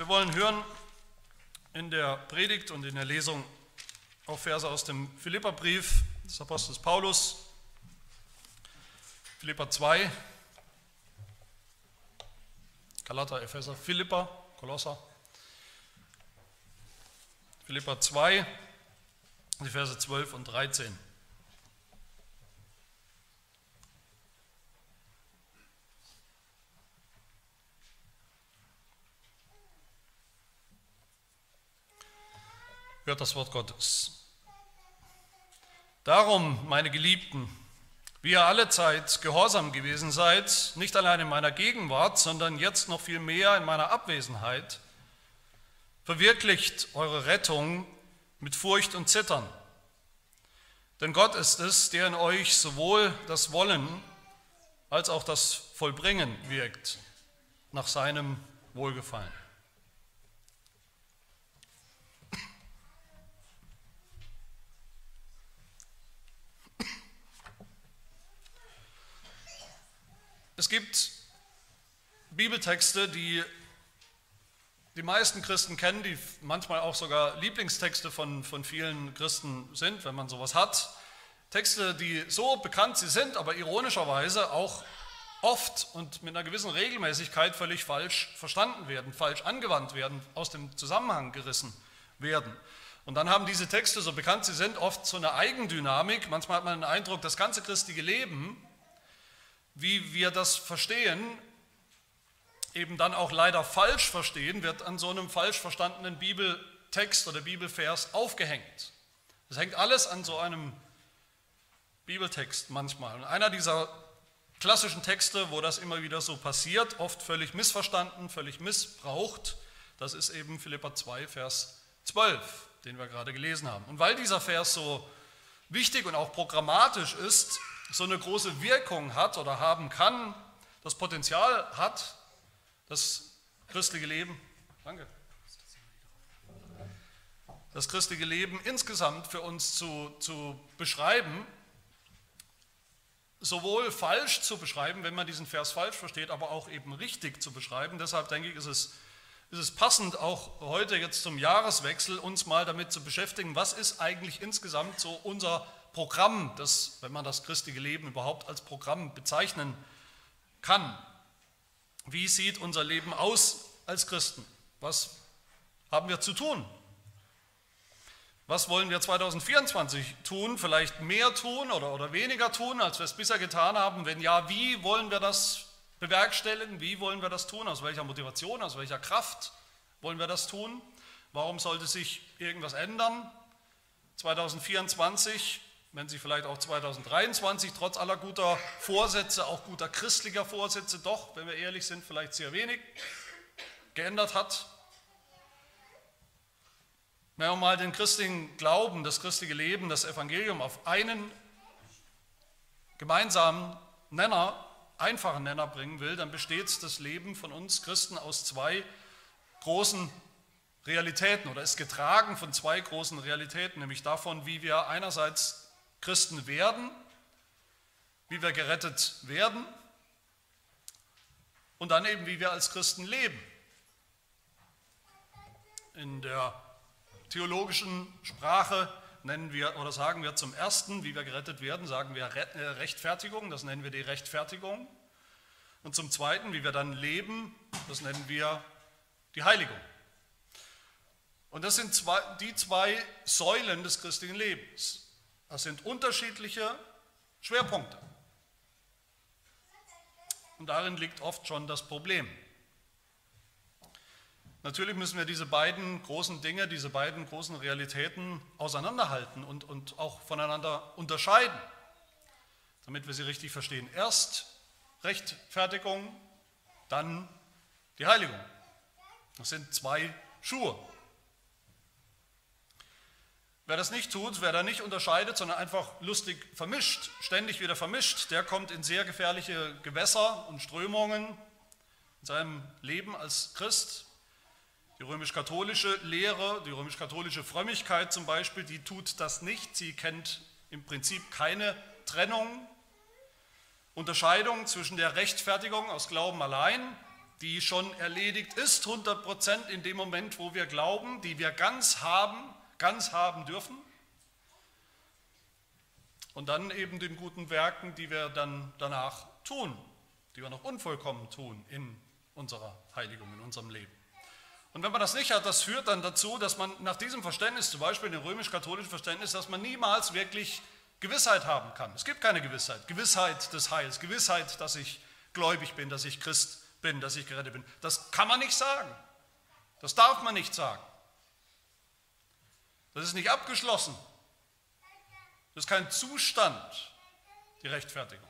Wir wollen hören in der Predigt und in der Lesung auch Verse aus dem Philipperbrief des Apostels Paulus, Philippa 2, Galater, Epheser, Philippa, Kolosser, Philippa 2, die Verse 12 und 13. Hört das Wort Gottes. Darum, meine Geliebten, wie ihr alle Zeit gehorsam gewesen seid, nicht allein in meiner Gegenwart, sondern jetzt noch viel mehr in meiner Abwesenheit, verwirklicht eure Rettung mit Furcht und Zittern. Denn Gott ist es, der in euch sowohl das Wollen als auch das Vollbringen wirkt nach seinem Wohlgefallen. Es gibt Bibeltexte, die die meisten Christen kennen, die manchmal auch sogar Lieblingstexte von, von vielen Christen sind, wenn man sowas hat. Texte, die so bekannt sie sind, aber ironischerweise auch oft und mit einer gewissen Regelmäßigkeit völlig falsch verstanden werden, falsch angewandt werden, aus dem Zusammenhang gerissen werden. Und dann haben diese Texte, so bekannt sie sind, oft so eine Eigendynamik. Manchmal hat man den Eindruck, das ganze christliche Leben wie wir das verstehen, eben dann auch leider falsch verstehen, wird an so einem falsch verstandenen Bibeltext oder Bibelvers aufgehängt. Das hängt alles an so einem Bibeltext manchmal. Und einer dieser klassischen Texte, wo das immer wieder so passiert, oft völlig missverstanden, völlig missbraucht, das ist eben Philippa 2, Vers 12, den wir gerade gelesen haben. Und weil dieser Vers so wichtig und auch programmatisch ist, so eine große Wirkung hat oder haben kann, das Potenzial hat, das christliche Leben, danke, das christliche Leben insgesamt für uns zu, zu beschreiben, sowohl falsch zu beschreiben, wenn man diesen Vers falsch versteht, aber auch eben richtig zu beschreiben. Deshalb denke ich, ist es, ist es passend, auch heute jetzt zum Jahreswechsel uns mal damit zu beschäftigen, was ist eigentlich insgesamt so unser Programm, das, wenn man das christliche Leben überhaupt als Programm bezeichnen kann. Wie sieht unser Leben aus als Christen? Was haben wir zu tun? Was wollen wir 2024 tun? Vielleicht mehr tun oder, oder weniger tun, als wir es bisher getan haben? Wenn ja, wie wollen wir das bewerkstelligen? Wie wollen wir das tun? Aus welcher Motivation, aus welcher Kraft wollen wir das tun? Warum sollte sich irgendwas ändern? 2024 wenn sich vielleicht auch 2023 trotz aller guter Vorsätze, auch guter christlicher Vorsätze, doch, wenn wir ehrlich sind, vielleicht sehr wenig geändert hat. Wenn man mal den christlichen Glauben, das christliche Leben, das Evangelium auf einen gemeinsamen Nenner, einfachen Nenner bringen will, dann besteht das Leben von uns Christen aus zwei großen Realitäten oder ist getragen von zwei großen Realitäten, nämlich davon, wie wir einerseits Christen werden, wie wir gerettet werden und dann eben, wie wir als Christen leben. In der theologischen Sprache nennen wir oder sagen wir zum ersten, wie wir gerettet werden, sagen wir äh, Rechtfertigung, das nennen wir die Rechtfertigung. Und zum zweiten, wie wir dann leben, das nennen wir die Heiligung. Und das sind zwei, die zwei Säulen des christlichen Lebens. Das sind unterschiedliche Schwerpunkte. Und darin liegt oft schon das Problem. Natürlich müssen wir diese beiden großen Dinge, diese beiden großen Realitäten auseinanderhalten und, und auch voneinander unterscheiden, damit wir sie richtig verstehen. Erst Rechtfertigung, dann die Heiligung. Das sind zwei Schuhe. Wer das nicht tut, wer da nicht unterscheidet, sondern einfach lustig vermischt, ständig wieder vermischt, der kommt in sehr gefährliche Gewässer und Strömungen in seinem Leben als Christ. Die römisch-katholische Lehre, die römisch-katholische Frömmigkeit zum Beispiel, die tut das nicht. Sie kennt im Prinzip keine Trennung, Unterscheidung zwischen der Rechtfertigung aus Glauben allein die schon erledigt ist, 100% in dem Moment, wo wir glauben, die wir ganz haben, ganz haben dürfen. Und dann eben den guten Werken, die wir dann danach tun, die wir noch unvollkommen tun in unserer Heiligung, in unserem Leben. Und wenn man das nicht hat, das führt dann dazu, dass man nach diesem Verständnis, zum Beispiel dem römisch-katholischen Verständnis, dass man niemals wirklich Gewissheit haben kann. Es gibt keine Gewissheit. Gewissheit des Heils, Gewissheit, dass ich gläubig bin, dass ich Christ bin, dass ich gerettet bin. Das kann man nicht sagen. Das darf man nicht sagen. Das ist nicht abgeschlossen. Das ist kein Zustand, die Rechtfertigung.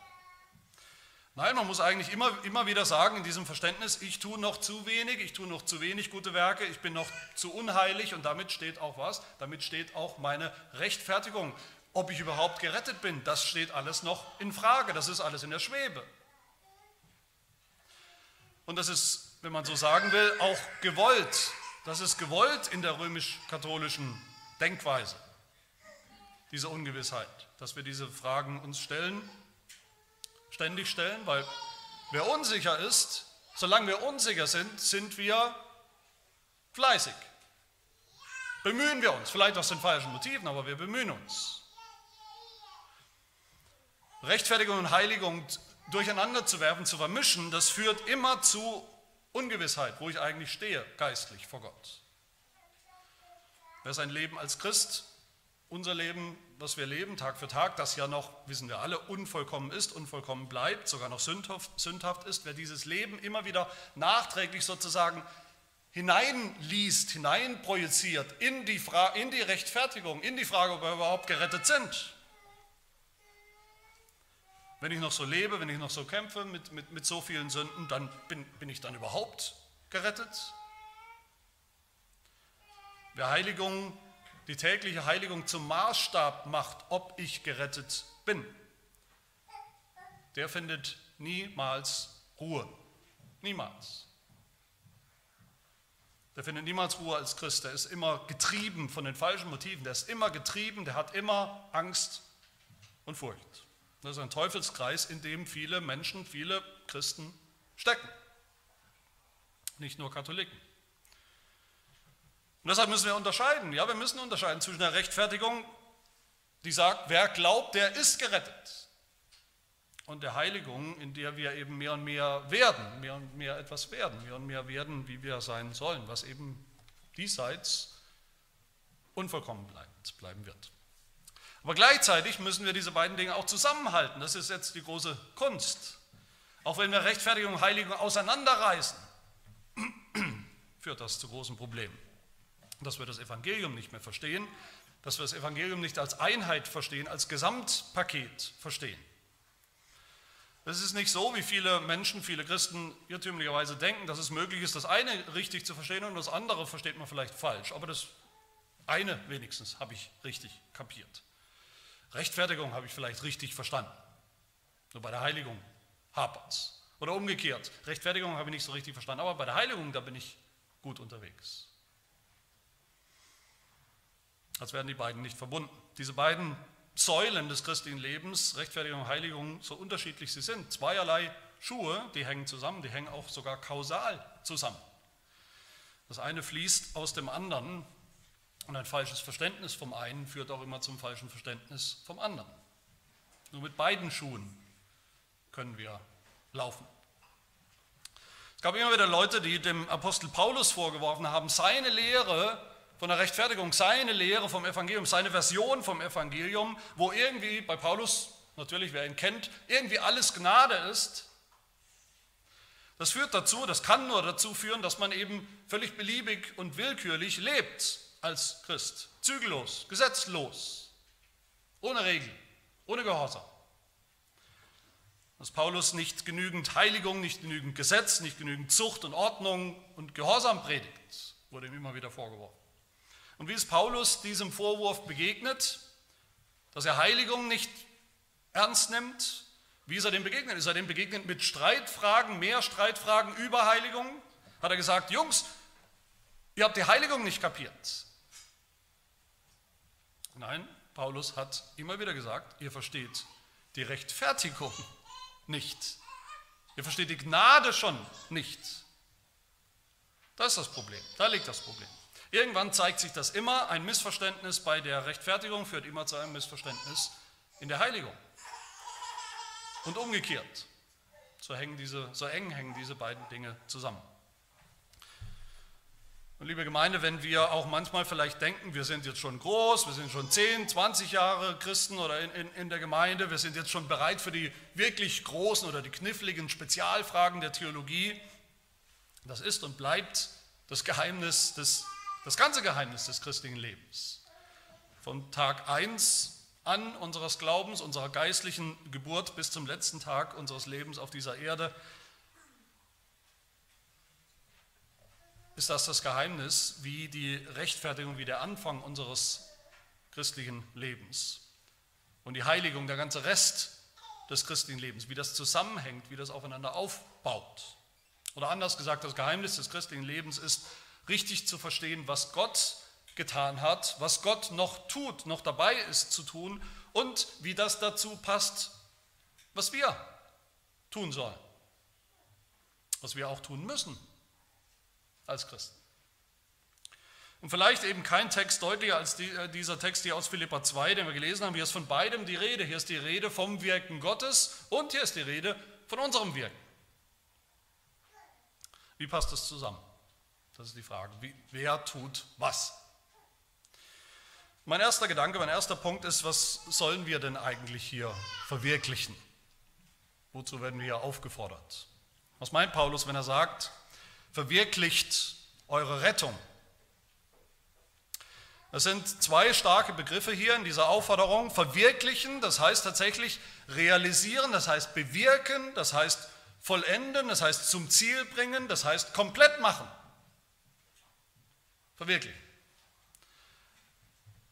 Nein, man muss eigentlich immer, immer wieder sagen in diesem Verständnis, ich tue noch zu wenig, ich tue noch zu wenig gute Werke, ich bin noch zu unheilig und damit steht auch was? Damit steht auch meine Rechtfertigung. Ob ich überhaupt gerettet bin, das steht alles noch in Frage, das ist alles in der Schwebe. Und das ist, wenn man so sagen will, auch gewollt. Das ist gewollt in der römisch-katholischen Denkweise, diese Ungewissheit, dass wir diese Fragen uns stellen ständig stellen, weil wer unsicher ist, solange wir unsicher sind, sind wir fleißig. Bemühen wir uns, vielleicht aus den falschen Motiven, aber wir bemühen uns. Rechtfertigung und Heiligung durcheinander zu werfen, zu vermischen, das führt immer zu Ungewissheit, wo ich eigentlich stehe, geistlich vor Gott. Wer sein Leben als Christ, unser Leben was wir leben, Tag für Tag, das ja noch, wissen wir alle, unvollkommen ist, unvollkommen bleibt, sogar noch sündhaft, ist, wer dieses Leben immer wieder nachträglich sozusagen hineinliest, hineinprojiziert in die, in die Rechtfertigung, in die Frage, ob wir überhaupt gerettet sind. Wenn ich noch so lebe, wenn ich noch so kämpfe mit, mit, mit so vielen Sünden, dann bin, bin ich dann überhaupt gerettet? Wer Heiligung die tägliche Heiligung zum Maßstab macht, ob ich gerettet bin, der findet niemals Ruhe. Niemals. Der findet niemals Ruhe als Christ. Der ist immer getrieben von den falschen Motiven. Der ist immer getrieben, der hat immer Angst und Furcht. Das ist ein Teufelskreis, in dem viele Menschen, viele Christen stecken. Nicht nur Katholiken. Und deshalb müssen wir unterscheiden. Ja, wir müssen unterscheiden zwischen der Rechtfertigung, die sagt, wer glaubt, der ist gerettet. Und der Heiligung, in der wir eben mehr und mehr werden, mehr und mehr etwas werden, mehr und mehr werden, wie wir sein sollen, was eben diesseits unvollkommen bleibt, bleiben wird. Aber gleichzeitig müssen wir diese beiden Dinge auch zusammenhalten. Das ist jetzt die große Kunst. Auch wenn wir Rechtfertigung und Heiligung auseinanderreißen, führt das zu großen Problemen dass wir das Evangelium nicht mehr verstehen, dass wir das Evangelium nicht als Einheit verstehen, als Gesamtpaket verstehen. Es ist nicht so, wie viele Menschen, viele Christen irrtümlicherweise denken, dass es möglich ist, das eine richtig zu verstehen und das andere versteht man vielleicht falsch. Aber das eine wenigstens habe ich richtig kapiert. Rechtfertigung habe ich vielleicht richtig verstanden. Nur bei der Heiligung hapert es. Oder umgekehrt, Rechtfertigung habe ich nicht so richtig verstanden, aber bei der Heiligung, da bin ich gut unterwegs als wären die beiden nicht verbunden. Diese beiden Säulen des christlichen Lebens, Rechtfertigung und Heiligung, so unterschiedlich sie sind, zweierlei Schuhe, die hängen zusammen, die hängen auch sogar kausal zusammen. Das eine fließt aus dem anderen und ein falsches Verständnis vom einen führt auch immer zum falschen Verständnis vom anderen. Nur mit beiden Schuhen können wir laufen. Es gab immer wieder Leute, die dem Apostel Paulus vorgeworfen haben, seine Lehre von der Rechtfertigung, seine Lehre vom Evangelium, seine Version vom Evangelium, wo irgendwie bei Paulus, natürlich wer ihn kennt, irgendwie alles Gnade ist. Das führt dazu, das kann nur dazu führen, dass man eben völlig beliebig und willkürlich lebt als Christ. Zügellos, gesetzlos, ohne Regeln, ohne Gehorsam. Dass Paulus nicht genügend Heiligung, nicht genügend Gesetz, nicht genügend Zucht und Ordnung und Gehorsam predigt, wurde ihm immer wieder vorgeworfen. Und wie ist Paulus diesem Vorwurf begegnet, dass er Heiligung nicht ernst nimmt? Wie ist er dem begegnet? Ist er dem begegnet mit Streitfragen, mehr Streitfragen über Heiligung? Hat er gesagt, Jungs, ihr habt die Heiligung nicht kapiert. Nein, Paulus hat immer wieder gesagt, ihr versteht die Rechtfertigung nicht. Ihr versteht die Gnade schon nicht. Das ist das Problem, da liegt das Problem. Irgendwann zeigt sich das immer, ein Missverständnis bei der Rechtfertigung führt immer zu einem Missverständnis in der Heiligung. Und umgekehrt. So, hängen diese, so eng hängen diese beiden Dinge zusammen. Und liebe Gemeinde, wenn wir auch manchmal vielleicht denken, wir sind jetzt schon groß, wir sind schon 10, 20 Jahre Christen oder in, in, in der Gemeinde, wir sind jetzt schon bereit für die wirklich großen oder die kniffligen Spezialfragen der Theologie, das ist und bleibt das Geheimnis, des, das ganze Geheimnis des christlichen Lebens. Von Tag 1 an unseres Glaubens, unserer geistlichen Geburt bis zum letzten Tag unseres Lebens auf dieser Erde, ist das das Geheimnis, wie die Rechtfertigung, wie der Anfang unseres christlichen Lebens und die Heiligung, der ganze Rest des christlichen Lebens, wie das zusammenhängt, wie das aufeinander aufbaut. Oder anders gesagt, das Geheimnis des christlichen Lebens ist, richtig zu verstehen, was Gott getan hat, was Gott noch tut, noch dabei ist zu tun und wie das dazu passt, was wir tun sollen, was wir auch tun müssen als Christen. Und vielleicht eben kein Text deutlicher als äh, dieser Text hier aus Philippa 2, den wir gelesen haben. Hier ist von beidem die Rede. Hier ist die Rede vom Wirken Gottes und hier ist die Rede von unserem Wirken. Wie passt das zusammen? Das ist die Frage. Wie, wer tut was? Mein erster Gedanke, mein erster Punkt ist, was sollen wir denn eigentlich hier verwirklichen? Wozu werden wir hier aufgefordert? Was meint Paulus, wenn er sagt, verwirklicht eure Rettung? Das sind zwei starke Begriffe hier in dieser Aufforderung. Verwirklichen, das heißt tatsächlich realisieren, das heißt bewirken, das heißt vollenden, das heißt zum Ziel bringen, das heißt komplett machen. Verwirklichen.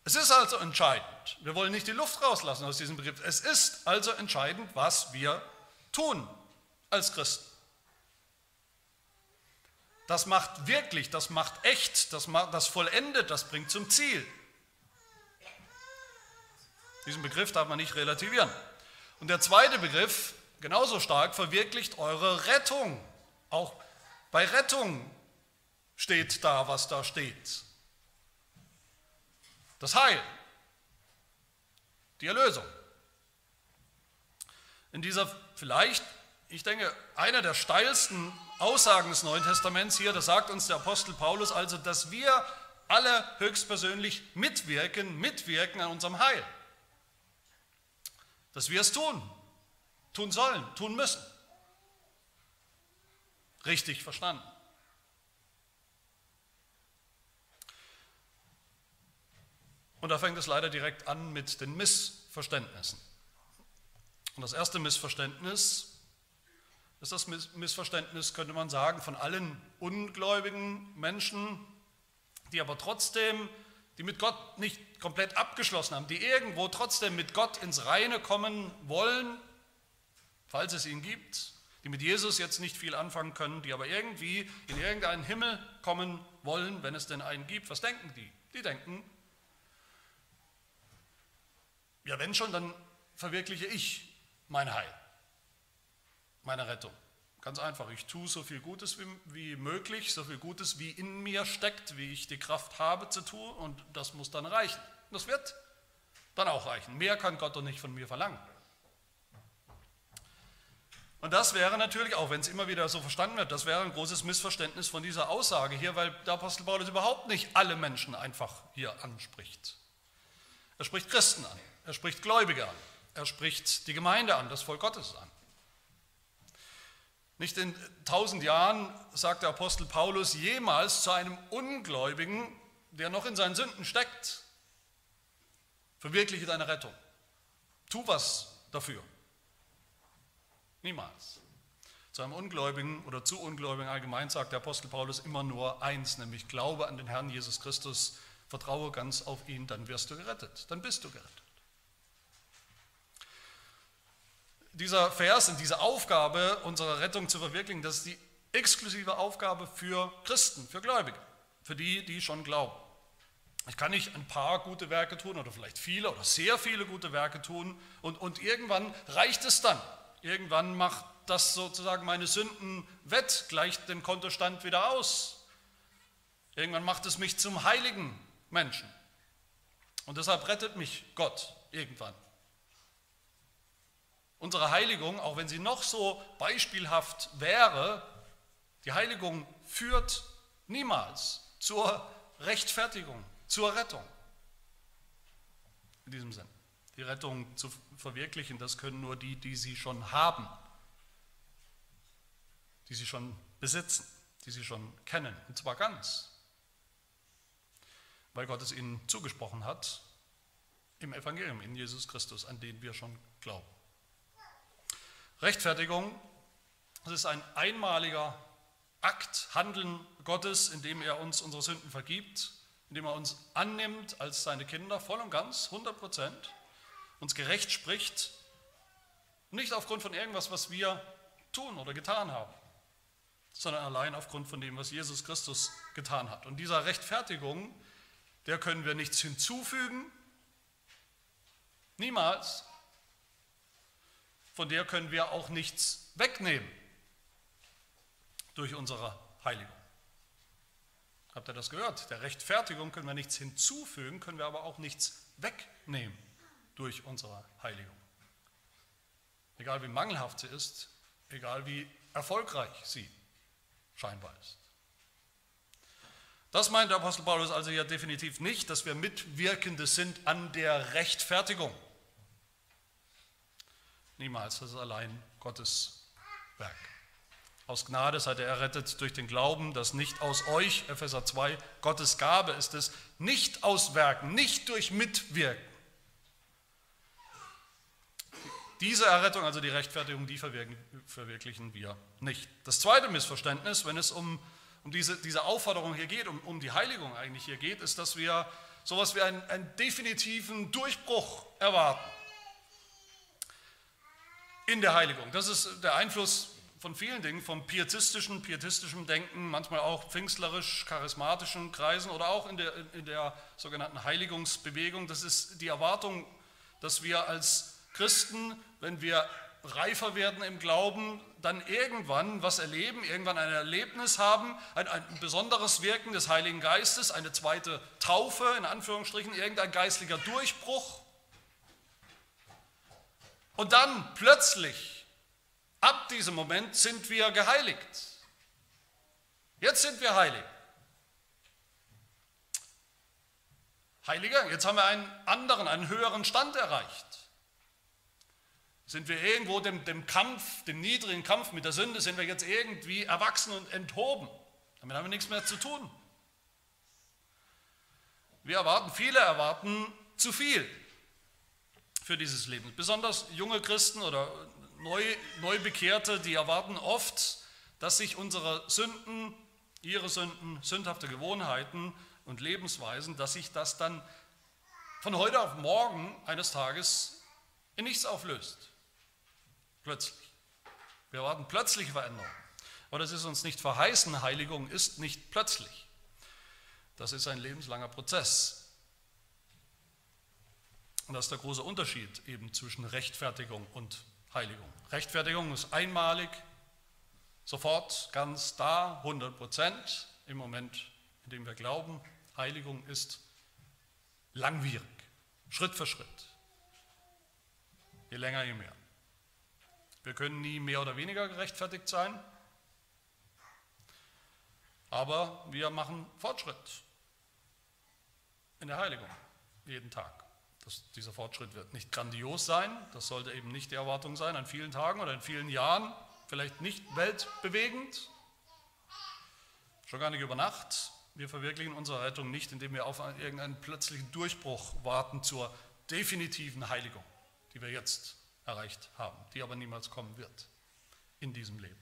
Es ist also entscheidend, wir wollen nicht die Luft rauslassen aus diesem Begriff, es ist also entscheidend, was wir tun als Christen. Das macht wirklich, das macht echt, das, macht, das vollendet, das bringt zum Ziel. Diesen Begriff darf man nicht relativieren. Und der zweite Begriff, genauso stark, verwirklicht eure Rettung. Auch bei Rettung steht da, was da steht. Das Heil, die Erlösung. In dieser vielleicht, ich denke, einer der steilsten Aussagen des Neuen Testaments hier, da sagt uns der Apostel Paulus also, dass wir alle höchstpersönlich mitwirken, mitwirken an unserem Heil. Dass wir es tun, tun sollen, tun müssen. Richtig verstanden. Und da fängt es leider direkt an mit den Missverständnissen. Und das erste Missverständnis ist das Missverständnis, könnte man sagen, von allen ungläubigen Menschen, die aber trotzdem, die mit Gott nicht komplett abgeschlossen haben, die irgendwo trotzdem mit Gott ins Reine kommen wollen, falls es ihn gibt, die mit Jesus jetzt nicht viel anfangen können, die aber irgendwie in irgendeinen Himmel kommen wollen, wenn es denn einen gibt. Was denken die? Die denken, ja, wenn schon, dann verwirkliche ich mein Heil, meine Rettung. Ganz einfach, ich tue so viel Gutes wie, wie, möglich, so viel Gutes wie in mir steckt, wie ich die Kraft habe zu tun und das muss dann reichen. Das wird dann auch reichen. Mehr kann Gott doch nicht von mir verlangen. Und das wäre natürlich, auch wenn es immer wieder so verstanden wird, das wäre ein großes Missverständnis von dieser Aussage hier, weil der Apostel Paulus überhaupt nicht alle Menschen einfach hier anspricht. Er spricht Christen an. Er spricht Gläubige an. Er spricht die Gemeinde an, das Volk Gottes an. Nicht in tausend Jahren sagt der Apostel Paulus jemals zu einem Ungläubigen, der noch in seinen Sünden steckt, verwirkliche deine Rettung. Tu was dafür. Niemals. Zu einem Ungläubigen oder zu Ungläubigen allgemein sagt der Apostel Paulus immer nur eins, nämlich Glaube an den Herrn Jesus Christus, vertraue ganz auf ihn, dann wirst du gerettet, dann bist du gerettet. Dieser Vers und diese Aufgabe, unsere Rettung zu verwirklichen, das ist die exklusive Aufgabe für Christen, für Gläubige, für die, die schon glauben. Ich kann nicht ein paar gute Werke tun oder vielleicht viele oder sehr viele gute Werke tun und, und irgendwann reicht es dann. Irgendwann macht das sozusagen meine Sünden wett, gleicht den Kontostand wieder aus. Irgendwann macht es mich zum heiligen Menschen. Und deshalb rettet mich Gott irgendwann. Unsere Heiligung, auch wenn sie noch so beispielhaft wäre, die Heiligung führt niemals zur Rechtfertigung, zur Rettung. In diesem Sinn. Die Rettung zu verwirklichen, das können nur die, die sie schon haben, die sie schon besitzen, die sie schon kennen, und zwar ganz, weil Gott es ihnen zugesprochen hat im Evangelium, in Jesus Christus, an den wir schon glauben. Rechtfertigung, das ist ein einmaliger Akt, Handeln Gottes, in dem er uns unsere Sünden vergibt, in dem er uns annimmt als seine Kinder, voll und ganz, 100 Prozent, uns gerecht spricht, nicht aufgrund von irgendwas, was wir tun oder getan haben, sondern allein aufgrund von dem, was Jesus Christus getan hat. Und dieser Rechtfertigung, der können wir nichts hinzufügen, niemals, von der können wir auch nichts wegnehmen durch unsere Heiligung. Habt ihr das gehört? Der Rechtfertigung können wir nichts hinzufügen, können wir aber auch nichts wegnehmen durch unsere Heiligung. Egal wie mangelhaft sie ist, egal wie erfolgreich sie scheinbar ist. Das meint der Apostel Paulus also ja definitiv nicht, dass wir Mitwirkende sind an der Rechtfertigung. Niemals, das ist allein Gottes Werk. Aus Gnade seid ihr errettet durch den Glauben, das nicht aus euch, Epheser 2, Gottes Gabe ist es, nicht aus Werken, nicht durch Mitwirken. Diese Errettung, also die Rechtfertigung, die verwirklichen wir nicht. Das zweite Missverständnis, wenn es um, um diese, diese Aufforderung hier geht, um, um die Heiligung eigentlich hier geht, ist, dass wir sowas wie einen, einen definitiven Durchbruch erwarten in der Heiligung. Das ist der Einfluss von vielen Dingen, vom pietistischen, pietistischen Denken, manchmal auch pfingstlerisch, charismatischen Kreisen oder auch in der, in der sogenannten Heiligungsbewegung. Das ist die Erwartung, dass wir als Christen, wenn wir reifer werden im Glauben, dann irgendwann was erleben, irgendwann ein Erlebnis haben, ein, ein, besonderes Wirken des Heiligen Geistes, eine zweite Taufe, in Anführungsstrichen, irgendein geistlicher Durchbruch, und dann plötzlich, ab diesem Moment, sind wir geheiligt. Jetzt sind wir heilig. Heiliger, jetzt haben wir einen anderen, einen höheren Stand erreicht. Sind wir irgendwo dem, dem Kampf, dem niedrigen Kampf mit der Sünde, sind wir jetzt irgendwie erwachsen und enthoben. Damit haben wir nichts mehr zu tun. Wir erwarten, viele erwarten zu viel für dieses Leben. Besonders junge Christen oder neu, Neubekehrte, die erwarten oft, dass sich unsere Sünden, ihre Sünden, sündhafte Gewohnheiten und Lebensweisen, dass sich das dann von heute auf morgen eines Tages in nichts auflöst. Plötzlich. Wir erwarten plötzliche Veränderungen. Aber das ist uns nicht verheißen. Heiligung ist nicht plötzlich. Das ist ein lebenslanger Prozess. Und das ist der große Unterschied eben zwischen Rechtfertigung und Heiligung. Rechtfertigung ist einmalig, sofort ganz da, 100 Prozent im Moment, in dem wir glauben. Heiligung ist langwierig, Schritt für Schritt. Je länger, je mehr. Wir können nie mehr oder weniger gerechtfertigt sein, aber wir machen Fortschritt in der Heiligung jeden Tag. Das, dieser Fortschritt wird nicht grandios sein, das sollte eben nicht die Erwartung sein an vielen Tagen oder in vielen Jahren, vielleicht nicht weltbewegend, schon gar nicht über Nacht. Wir verwirklichen unsere Rettung nicht, indem wir auf irgendeinen plötzlichen Durchbruch warten zur definitiven Heiligung, die wir jetzt erreicht haben, die aber niemals kommen wird in diesem Leben.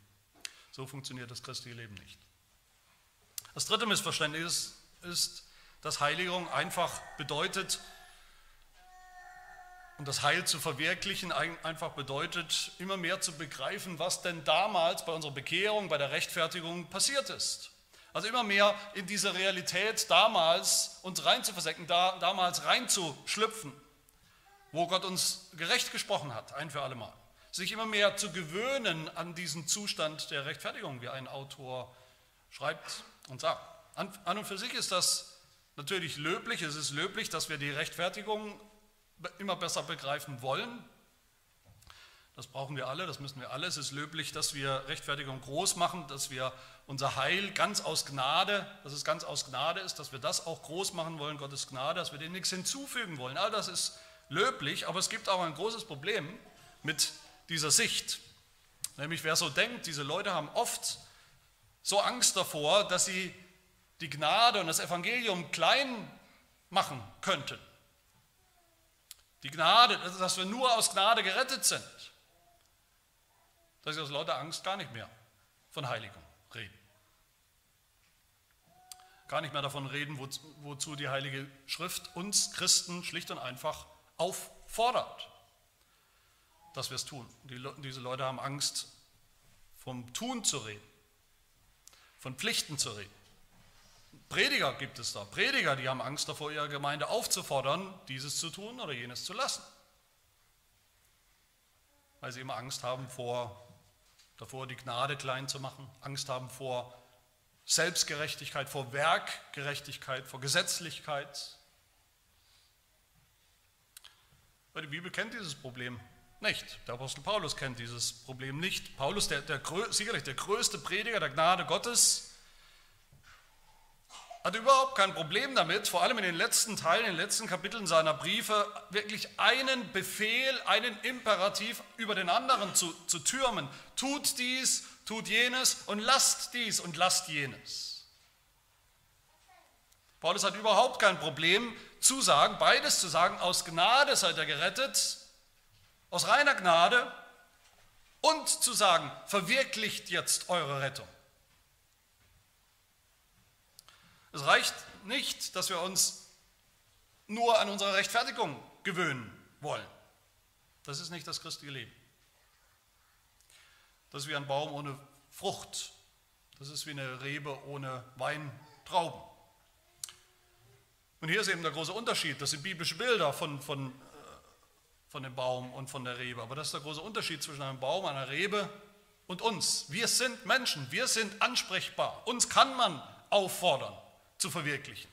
So funktioniert das christliche Leben nicht. Das dritte Missverständnis ist, dass Heiligung einfach bedeutet, und das Heil zu verwirklichen einfach bedeutet, immer mehr zu begreifen, was denn damals bei unserer Bekehrung, bei der Rechtfertigung passiert ist. Also immer mehr in diese Realität damals uns reinzuversenken, da, damals reinzuschlüpfen, wo Gott uns gerecht gesprochen hat, ein für alle Mal. Sich immer mehr zu gewöhnen an diesen Zustand der Rechtfertigung, wie ein Autor schreibt und sagt. An, an und für sich ist das natürlich löblich. Es ist löblich, dass wir die Rechtfertigung immer besser begreifen wollen. Das brauchen wir alle, das müssen wir alle. Es ist löblich, dass wir Rechtfertigung groß machen, dass wir unser Heil ganz aus Gnade, dass es ganz aus Gnade ist, dass wir das auch groß machen wollen, Gottes Gnade, dass wir dem nichts hinzufügen wollen. All das ist löblich, aber es gibt auch ein großes Problem mit dieser Sicht. Nämlich wer so denkt, diese Leute haben oft so Angst davor, dass sie die Gnade und das Evangelium klein machen könnten. Die Gnade, dass wir nur aus Gnade gerettet sind. Dass sie aus lauter Angst gar nicht mehr von Heiligung reden. Gar nicht mehr davon reden, wozu die Heilige Schrift uns Christen schlicht und einfach auffordert, dass wir es tun. diese Leute haben Angst, vom Tun zu reden, von Pflichten zu reden. Prediger gibt es da. Prediger, die haben Angst davor, ihre Gemeinde aufzufordern, dieses zu tun oder jenes zu lassen. Weil sie immer Angst haben vor, davor, die Gnade klein zu machen, Angst haben vor Selbstgerechtigkeit, vor Werkgerechtigkeit, vor Gesetzlichkeit. Weil die Bibel kennt dieses Problem nicht. Der Apostel Paulus kennt dieses Problem nicht. Paulus, der, der, sicherlich der größte Prediger der Gnade Gottes, hat überhaupt kein Problem damit, vor allem in den letzten Teilen, in den letzten Kapiteln seiner Briefe, wirklich einen Befehl, einen Imperativ über den anderen zu, zu türmen. Tut dies, tut jenes und lasst dies und lasst jenes. Paulus hat überhaupt kein Problem zu sagen, beides zu sagen, aus Gnade seid ihr gerettet, aus reiner Gnade und zu sagen, verwirklicht jetzt eure Rettung. Es reicht nicht, dass wir uns nur an unsere Rechtfertigung gewöhnen wollen. Das ist nicht das christliche Leben. Das ist wie ein Baum ohne Frucht. Das ist wie eine Rebe ohne Weintrauben. Und hier ist eben der große Unterschied. Das sind biblische Bilder von, von, äh, von dem Baum und von der Rebe. Aber das ist der große Unterschied zwischen einem Baum, einer Rebe und uns. Wir sind Menschen, wir sind ansprechbar. Uns kann man auffordern zu verwirklichen.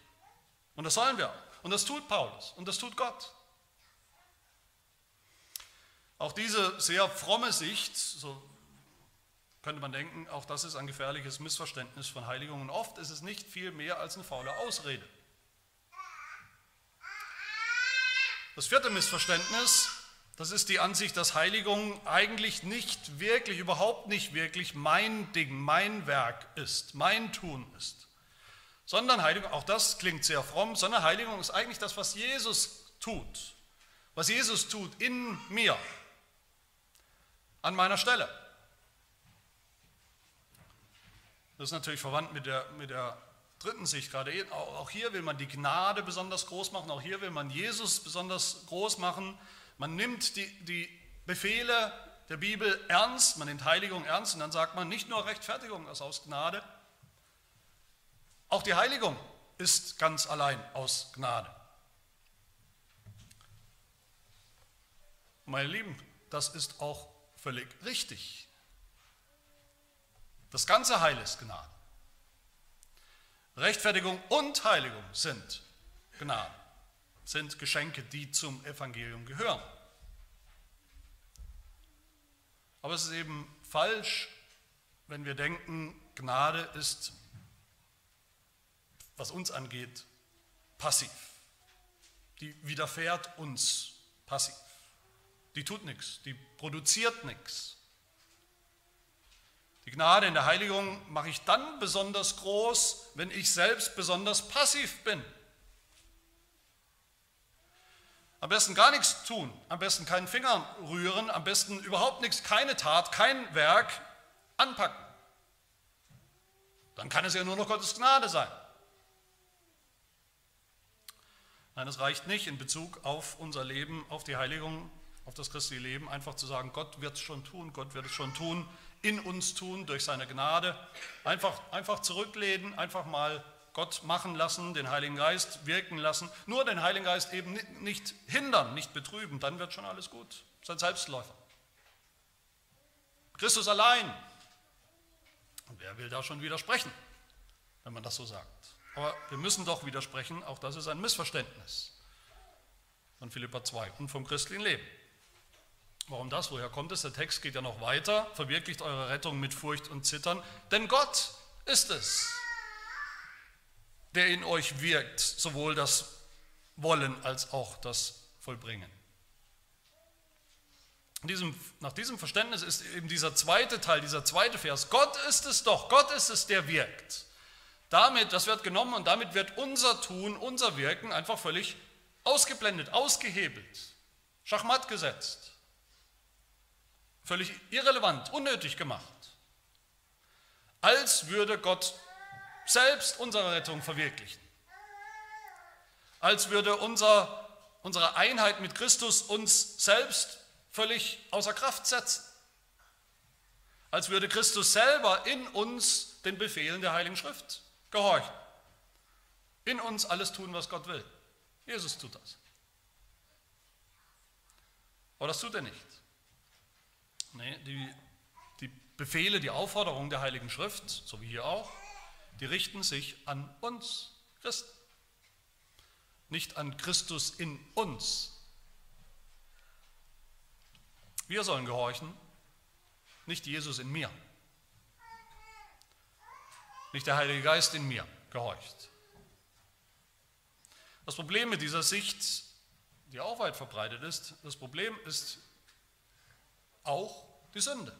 Und das sollen wir. Und das tut Paulus und das tut Gott. Auch diese sehr fromme Sicht, so könnte man denken, auch das ist ein gefährliches Missverständnis von Heiligung. Und oft ist es nicht viel mehr als eine faule Ausrede. Das vierte Missverständnis, das ist die Ansicht, dass Heiligung eigentlich nicht wirklich, überhaupt nicht wirklich mein Ding, mein Werk ist, mein Tun ist. Sondern Heiligung, auch das klingt sehr fromm, sondern Heiligung ist eigentlich das, was Jesus tut. Was Jesus tut in mir, an meiner Stelle. Das ist natürlich verwandt mit der, mit der dritten Sicht gerade. Auch hier will man die Gnade besonders groß machen, auch hier will man Jesus besonders groß machen. Man nimmt die, die Befehle der Bibel ernst, man nimmt Heiligung ernst und dann sagt man nicht nur Rechtfertigung ist aus Gnade, auch die Heiligung ist ganz allein aus Gnade. Meine Lieben, das ist auch völlig richtig. Das ganze Heil ist Gnade. Rechtfertigung und Heiligung sind Gnade, sind Geschenke, die zum Evangelium gehören. Aber es ist eben falsch, wenn wir denken, Gnade ist was uns angeht, passiv. Die widerfährt uns passiv. Die tut nichts, die produziert nichts. Die Gnade in der Heiligung mache ich dann besonders groß, wenn ich selbst besonders passiv bin. Am besten gar nichts tun, am besten keinen Finger rühren, am besten überhaupt nichts, keine Tat, kein Werk anpacken. Dann kann es ja nur noch Gottes Gnade sein. Nein, es reicht nicht in Bezug auf unser Leben, auf die Heiligung, auf das christliche Leben, einfach zu sagen, Gott wird es schon tun, Gott wird es schon tun, in uns tun, durch seine Gnade. Einfach, einfach zurücklehnen, einfach mal Gott machen lassen, den Heiligen Geist wirken lassen. Nur den Heiligen Geist eben nicht hindern, nicht betrüben, dann wird schon alles gut. Sein Selbstläufer. Christus allein. Und wer will da schon widersprechen? wenn man das so sagt. Aber wir müssen doch widersprechen, auch das ist ein Missverständnis von Philippa 2 und vom christlichen Leben. Warum das? Woher kommt es? Der Text geht ja noch weiter. Verwirklicht eure Rettung mit Furcht und Zittern, denn Gott ist es, der in euch wirkt, sowohl das Wollen als auch das Vollbringen. Diesem, nach diesem Verständnis ist eben dieser zweite Teil, dieser zweite Vers, Gott ist es doch, Gott ist es, der wirkt. Damit, das wird genommen und damit wird unser Tun, unser Wirken einfach völlig ausgeblendet, ausgehebelt, schachmatt gesetzt, völlig irrelevant, unnötig gemacht. Als würde Gott selbst unsere Rettung verwirklichen. Als würde unser, unsere Einheit mit Christus uns selbst völlig außer Kraft setzen. Als würde Christus selber in uns den Befehlen der Heiligen Schrift gehorchen. In uns alles tun, was Gott will. Jesus tut das. Aber das tut er nicht. Nee, die, die Befehle, die Aufforderungen der Heiligen Schrift, so wie hier auch, die richten sich an uns, Christen. Nicht an Christus in uns, wir sollen gehorchen, nicht Jesus in mir. Nicht der Heilige Geist in mir gehorcht. Das Problem mit dieser Sicht, die auch weit verbreitet ist, das Problem ist auch die Sünde.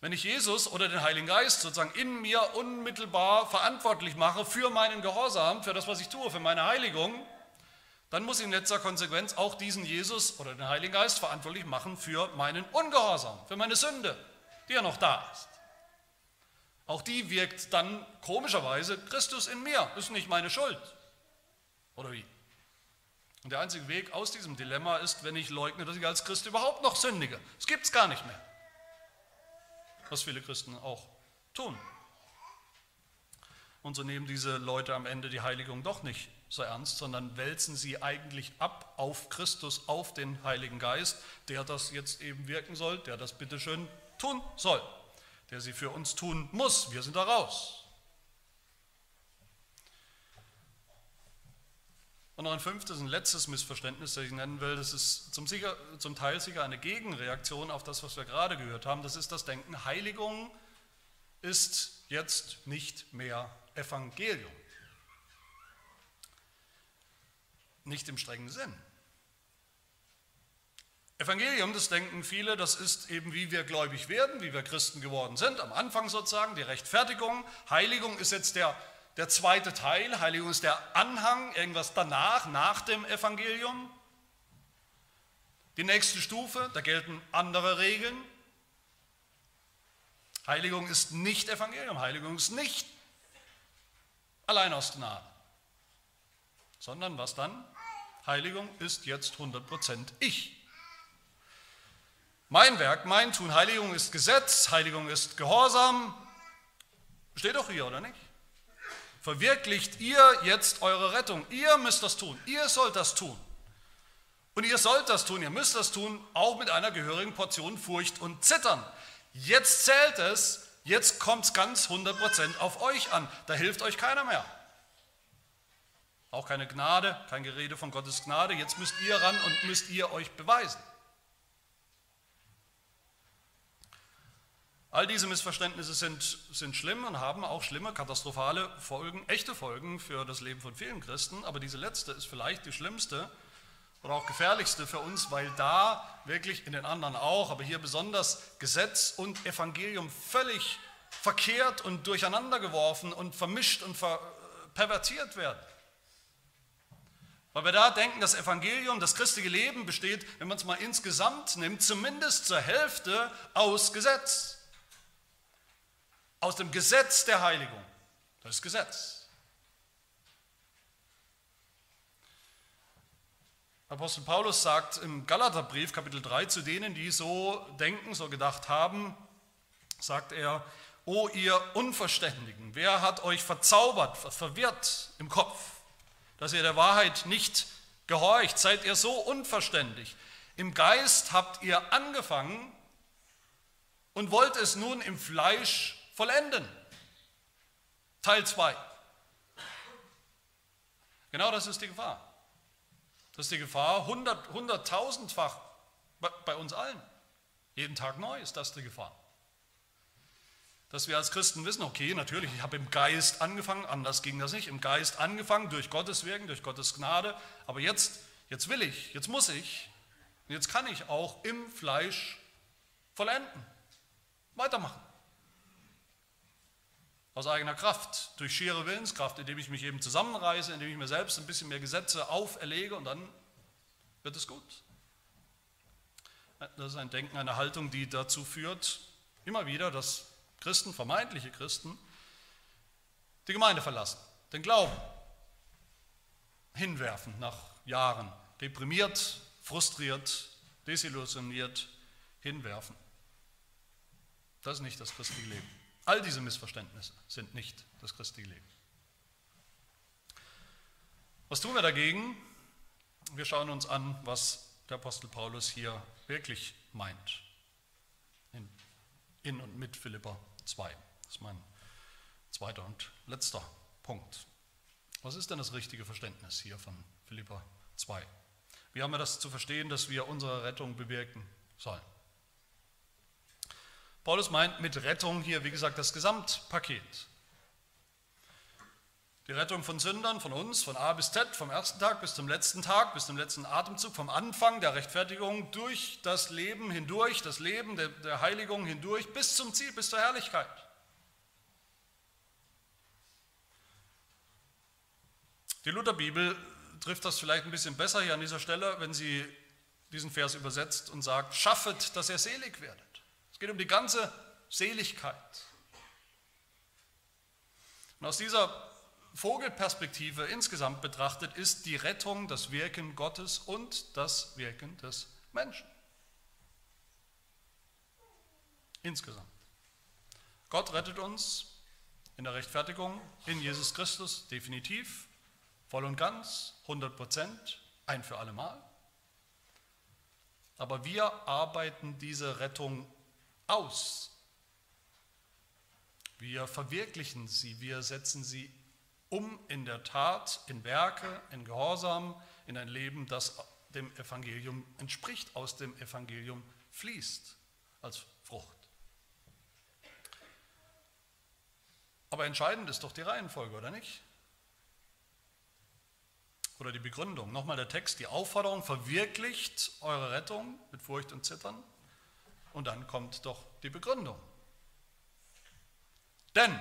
Wenn ich Jesus oder den Heiligen Geist sozusagen in mir unmittelbar verantwortlich mache für meinen Gehorsam, für das, was ich tue, für meine Heiligung, dann muss ich in letzter Konsequenz auch diesen Jesus oder den Heiligen Geist verantwortlich machen für meinen Ungehorsam, für meine Sünde, die ja noch da ist. Auch die wirkt dann komischerweise Christus in mir, das ist nicht meine Schuld. Oder wie? Und der einzige Weg aus diesem Dilemma ist, wenn ich leugne, dass ich als Christ überhaupt noch sündige. Es gibt es gar nicht mehr. Was viele Christen auch tun. Und so nehmen diese Leute am Ende die Heiligung doch nicht so ernst, sondern wälzen sie eigentlich ab auf Christus, auf den Heiligen Geist, der das jetzt eben wirken soll, der das bitteschön tun soll, der sie für uns tun muss. Wir sind da raus. Und noch ein fünftes, ein letztes Missverständnis, das ich nennen will, das ist zum, sicher, zum Teil sicher eine Gegenreaktion auf das, was wir gerade gehört haben. Das ist das Denken, Heiligung ist jetzt nicht mehr Evangelium. nicht im strengen Sinn. Evangelium, das denken viele, das ist eben, wie wir gläubig werden, wie wir Christen geworden sind, am Anfang sozusagen, die Rechtfertigung. Heiligung ist jetzt der, der zweite Teil, Heiligung ist der Anhang, irgendwas danach, nach dem Evangelium. Die nächste Stufe, da gelten andere Regeln. Heiligung ist nicht Evangelium, Heiligung ist nicht allein aus Gnade, sondern was dann? Heiligung ist jetzt 100% ich. Mein Werk, mein Tun, Heiligung ist Gesetz, Heiligung ist Gehorsam. Steht doch hier, oder nicht? Verwirklicht ihr jetzt eure Rettung. Ihr müsst das tun. Ihr sollt das tun. Und ihr sollt das tun, ihr müsst das tun, auch mit einer gehörigen Portion Furcht und Zittern. Jetzt zählt es, jetzt kommt es ganz 100% auf euch an. Da hilft euch keiner mehr. Auch keine Gnade, kein Gerede von Gottes Gnade. Jetzt müsst ihr ran und müsst ihr euch beweisen. All diese Missverständnisse sind, sind schlimm und haben auch schlimme, katastrophale Folgen, echte Folgen für das Leben von vielen Christen. Aber diese letzte ist vielleicht die schlimmste oder auch gefährlichste für uns, weil da wirklich in den anderen auch, aber hier besonders Gesetz und Evangelium völlig verkehrt und durcheinander geworfen und vermischt und ver pervertiert werden. Weil wir da denken, das Evangelium, das christliche Leben besteht, wenn man es mal insgesamt nimmt, zumindest zur Hälfte aus Gesetz. Aus dem Gesetz der Heiligung. Das ist Gesetz. Apostel Paulus sagt im Galaterbrief Kapitel 3 zu denen, die so denken, so gedacht haben, sagt er, O ihr Unverständigen, wer hat euch verzaubert, verwirrt im Kopf? dass ihr der Wahrheit nicht gehorcht, seid ihr so unverständlich. Im Geist habt ihr angefangen und wollt es nun im Fleisch vollenden. Teil 2. Genau das ist die Gefahr. Das ist die Gefahr, hundert, hunderttausendfach bei, bei uns allen. Jeden Tag neu ist das die Gefahr. Dass wir als Christen wissen, okay, natürlich, ich habe im Geist angefangen, anders ging das nicht, im Geist angefangen, durch Gottes Wirken, durch Gottes Gnade, aber jetzt, jetzt will ich, jetzt muss ich, jetzt kann ich auch im Fleisch vollenden, weitermachen. Aus eigener Kraft, durch schiere Willenskraft, indem ich mich eben zusammenreiße, indem ich mir selbst ein bisschen mehr Gesetze auferlege und dann wird es gut. Das ist ein Denken, eine Haltung, die dazu führt, immer wieder, dass Christen, vermeintliche Christen, die Gemeinde verlassen, den Glauben hinwerfen nach Jahren, deprimiert, frustriert, desillusioniert hinwerfen. Das ist nicht das christliche Leben. All diese Missverständnisse sind nicht das christliche Leben. Was tun wir dagegen? Wir schauen uns an, was der Apostel Paulus hier wirklich meint. In, in und mit Philippa 2. Das ist mein zweiter und letzter Punkt. Was ist denn das richtige Verständnis hier von Philippa 2? Wie haben wir das zu verstehen, dass wir unsere Rettung bewirken sollen? Paulus meint mit Rettung hier, wie gesagt, das Gesamtpaket. Die Rettung von Sündern, von uns, von A bis Z, vom ersten Tag bis zum letzten Tag, bis zum letzten Atemzug, vom Anfang der Rechtfertigung durch das Leben hindurch, das Leben der, der Heiligung hindurch, bis zum Ziel, bis zur Herrlichkeit. Die Lutherbibel trifft das vielleicht ein bisschen besser hier an dieser Stelle, wenn sie diesen Vers übersetzt und sagt, schaffet, dass ihr selig werdet. Geht um die ganze Seligkeit. Und aus dieser Vogelperspektive insgesamt betrachtet ist die Rettung das Wirken Gottes und das Wirken des Menschen. Insgesamt. Gott rettet uns in der Rechtfertigung in Jesus Christus definitiv, voll und ganz, 100 Prozent, ein für alle Mal. Aber wir arbeiten diese Rettung aus. Wir verwirklichen sie, wir setzen sie um in der Tat, in Werke, in Gehorsam, in ein Leben, das dem Evangelium entspricht, aus dem Evangelium fließt als Frucht. Aber entscheidend ist doch die Reihenfolge, oder nicht? Oder die Begründung. Nochmal der Text, die Aufforderung, verwirklicht eure Rettung mit Furcht und Zittern. Und dann kommt doch die Begründung. Denn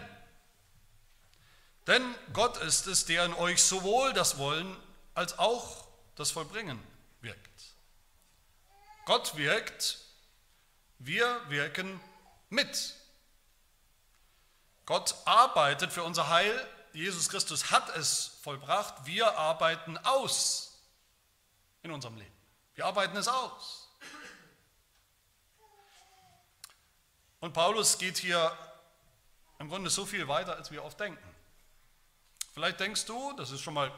denn Gott ist es, der in euch sowohl das Wollen als auch das Vollbringen wirkt. Gott wirkt, wir wirken mit. Gott arbeitet für unser Heil. Jesus Christus hat es vollbracht. Wir arbeiten aus in unserem Leben. Wir arbeiten es aus. Und Paulus geht hier im Grunde so viel weiter, als wir oft denken. Vielleicht denkst du, das ist schon mal,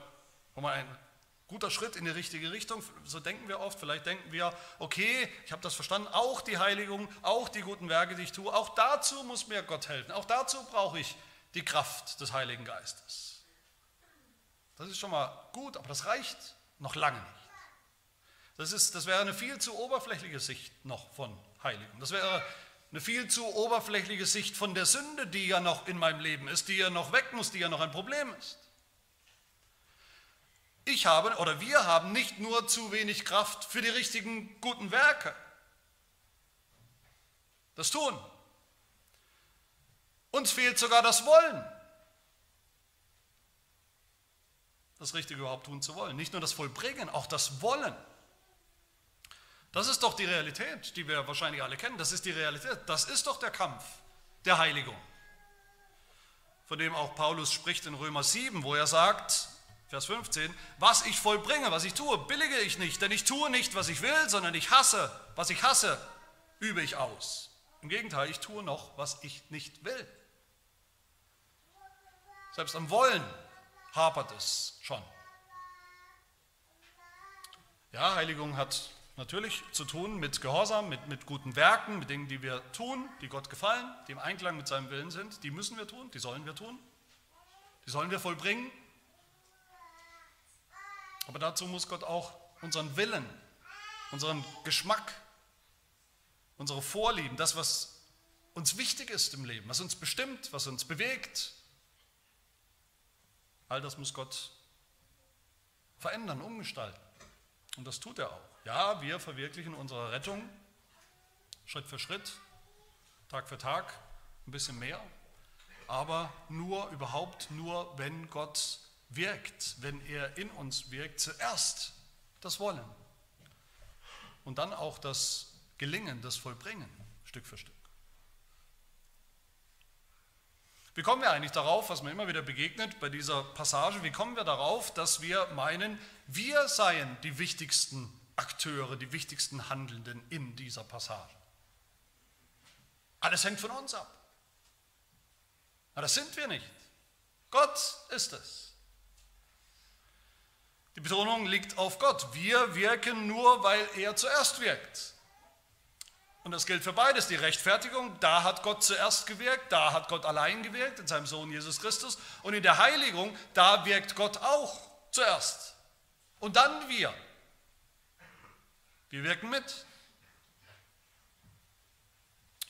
schon mal ein guter Schritt in die richtige Richtung, so denken wir oft, vielleicht denken wir, okay, ich habe das verstanden, auch die Heiligung, auch die guten Werke, die ich tue, auch dazu muss mir Gott helfen, auch dazu brauche ich die Kraft des Heiligen Geistes. Das ist schon mal gut, aber das reicht noch lange nicht. Das, ist, das wäre eine viel zu oberflächliche Sicht noch von Heiligung. Das wäre eine viel zu oberflächliche Sicht von der Sünde, die ja noch in meinem Leben ist, die ja noch weg muss, die ja noch ein Problem ist. Ich habe oder wir haben nicht nur zu wenig Kraft für die richtigen guten Werke. Das Tun. Uns fehlt sogar das Wollen. Das Richtige überhaupt tun zu wollen. Nicht nur das Vollbringen, auch das Wollen. Das ist doch die Realität, die wir wahrscheinlich alle kennen. Das ist die Realität. Das ist doch der Kampf der Heiligung, von dem auch Paulus spricht in Römer 7, wo er sagt, Vers 15, was ich vollbringe, was ich tue, billige ich nicht, denn ich tue nicht, was ich will, sondern ich hasse, was ich hasse, übe ich aus. Im Gegenteil, ich tue noch, was ich nicht will. Selbst am Wollen hapert es schon. Ja, Heiligung hat natürlich zu tun mit Gehorsam, mit, mit guten Werken, mit Dingen, die wir tun, die Gott gefallen, die im Einklang mit seinem Willen sind. Die müssen wir tun, die sollen wir tun. Die sollen wir vollbringen. Aber dazu muss Gott auch unseren Willen, unseren Geschmack, unsere Vorlieben, das, was uns wichtig ist im Leben, was uns bestimmt, was uns bewegt, all das muss Gott verändern, umgestalten. Und das tut er auch. Ja, wir verwirklichen unsere Rettung Schritt für Schritt, Tag für Tag, ein bisschen mehr, aber nur, überhaupt nur, wenn Gott wirkt, wenn er in uns wirkt, zuerst das Wollen und dann auch das Gelingen, das Vollbringen, Stück für Stück. Wie kommen wir eigentlich darauf, was mir immer wieder begegnet bei dieser Passage, wie kommen wir darauf, dass wir meinen, wir seien die wichtigsten Akteure, die wichtigsten Handelnden in dieser Passage? Alles hängt von uns ab. Aber das sind wir nicht. Gott ist es. Die Betonung liegt auf Gott. Wir wirken nur, weil er zuerst wirkt. Und das gilt für beides. Die Rechtfertigung, da hat Gott zuerst gewirkt, da hat Gott allein gewirkt in seinem Sohn Jesus Christus. Und in der Heiligung, da wirkt Gott auch zuerst. Und dann wir. Wir wirken mit.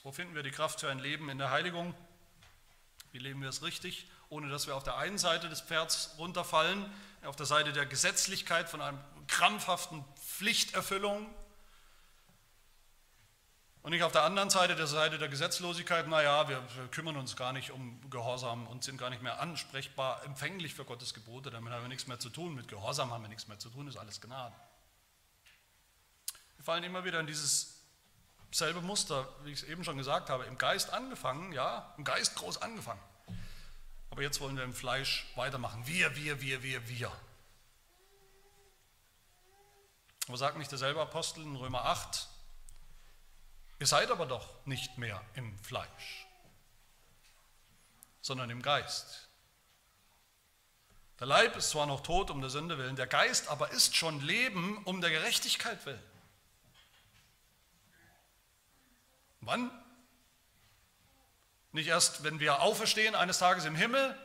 Wo finden wir die Kraft für ein Leben in der Heiligung? Wie leben wir es richtig, ohne dass wir auf der einen Seite des Pferds runterfallen, auf der Seite der Gesetzlichkeit von einer krampfhaften Pflichterfüllung und nicht auf der anderen Seite, der Seite der Gesetzlosigkeit, naja, wir kümmern uns gar nicht um Gehorsam und sind gar nicht mehr ansprechbar, empfänglich für Gottes Gebote, damit haben wir nichts mehr zu tun, mit Gehorsam haben wir nichts mehr zu tun, ist alles Gnade. Fallen immer wieder in dieses selbe Muster, wie ich es eben schon gesagt habe, im Geist angefangen, ja, im Geist groß angefangen. Aber jetzt wollen wir im Fleisch weitermachen. Wir, wir, wir, wir, wir. Aber sagt nicht derselbe Apostel in Römer 8, Ihr seid aber doch nicht mehr im Fleisch, sondern im Geist. Der Leib ist zwar noch tot um der Sünde willen, der Geist aber ist schon Leben um der Gerechtigkeit willen. Wann? Nicht erst, wenn wir auferstehen eines Tages im Himmel.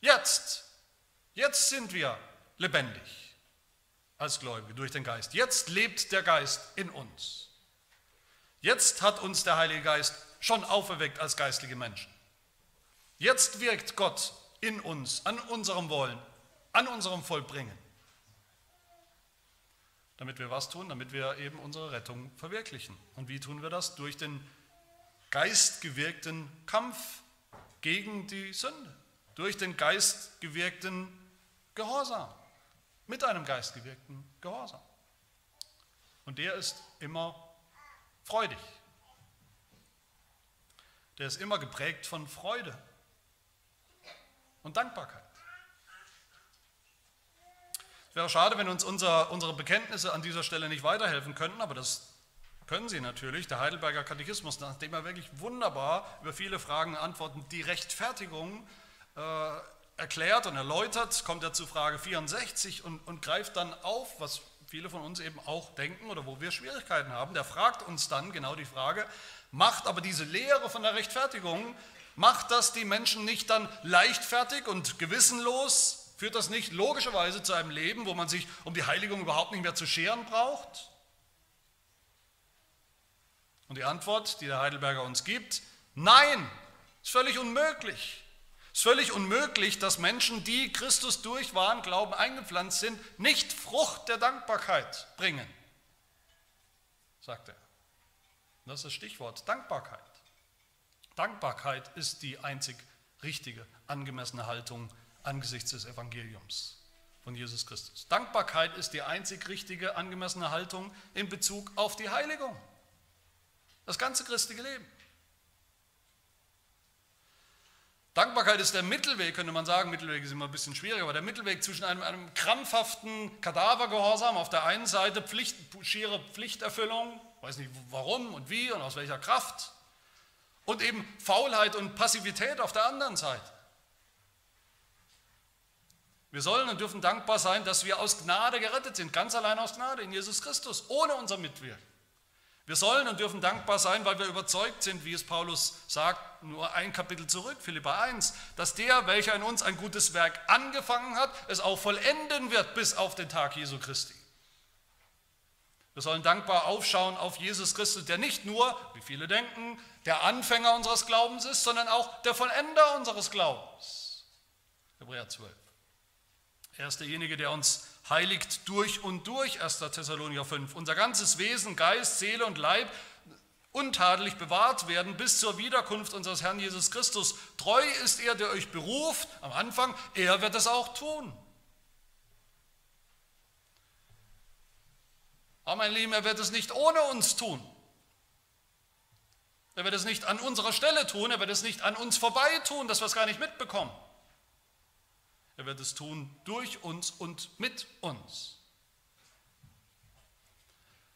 Jetzt. Jetzt sind wir lebendig als Gläubige durch den Geist. Jetzt lebt der Geist in uns. Jetzt hat uns der Heilige Geist schon auferweckt als geistliche Menschen. Jetzt wirkt Gott in uns, an unserem Wollen, an unserem Vollbringen. Damit wir was tun? Damit wir eben unsere Rettung verwirklichen. Und wie tun wir das? Durch den geistgewirkten Kampf gegen die Sünde. Durch den geistgewirkten Gehorsam. Mit einem geistgewirkten Gehorsam. Und der ist immer freudig. Der ist immer geprägt von Freude und Dankbarkeit. Wäre schade, wenn uns unser, unsere Bekenntnisse an dieser Stelle nicht weiterhelfen könnten, aber das können sie natürlich. Der Heidelberger Katechismus, nachdem er wirklich wunderbar über viele Fragen antworten, die Rechtfertigung äh, erklärt und erläutert, kommt er zu Frage 64 und, und greift dann auf, was viele von uns eben auch denken oder wo wir Schwierigkeiten haben, der fragt uns dann genau die Frage, macht aber diese Lehre von der Rechtfertigung, macht das die Menschen nicht dann leichtfertig und gewissenlos? Führt das nicht logischerweise zu einem Leben, wo man sich um die Heiligung überhaupt nicht mehr zu scheren braucht? Und die Antwort, die der Heidelberger uns gibt, nein, ist völlig unmöglich. Es ist völlig unmöglich, dass Menschen, die Christus durch wahren Glauben eingepflanzt sind, nicht Frucht der Dankbarkeit bringen, sagt er. Das ist das Stichwort Dankbarkeit. Dankbarkeit ist die einzig richtige, angemessene Haltung angesichts des Evangeliums von Jesus Christus. Dankbarkeit ist die einzig richtige, angemessene Haltung in Bezug auf die Heiligung. Das ganze christliche Leben. Dankbarkeit ist der Mittelweg, könnte man sagen. Mittelweg ist immer ein bisschen schwierig, aber der Mittelweg zwischen einem, einem krampfhaften Kadavergehorsam auf der einen Seite, Pflicht, schiere Pflichterfüllung, weiß nicht warum und wie und aus welcher Kraft, und eben Faulheit und Passivität auf der anderen Seite. Wir sollen und dürfen dankbar sein, dass wir aus Gnade gerettet sind, ganz allein aus Gnade in Jesus Christus, ohne unser Mitwirken. Wir sollen und dürfen dankbar sein, weil wir überzeugt sind, wie es Paulus sagt, nur ein Kapitel zurück, Philippa 1, dass der, welcher in uns ein gutes Werk angefangen hat, es auch vollenden wird bis auf den Tag Jesu Christi. Wir sollen dankbar aufschauen auf Jesus Christus, der nicht nur, wie viele denken, der Anfänger unseres Glaubens ist, sondern auch der Vollender unseres Glaubens. Hebräer 12. Er ist derjenige, der uns heiligt durch und durch, 1. Thessalonicher 5. Unser ganzes Wesen, Geist, Seele und Leib untadelig bewahrt werden bis zur Wiederkunft unseres Herrn Jesus Christus. Treu ist er, der euch beruft, am Anfang, er wird es auch tun. Aber mein Lieben, er wird es nicht ohne uns tun. Er wird es nicht an unserer Stelle tun, er wird es nicht an uns vorbei tun, dass wir es gar nicht mitbekommen. Er wird es tun durch uns und mit uns.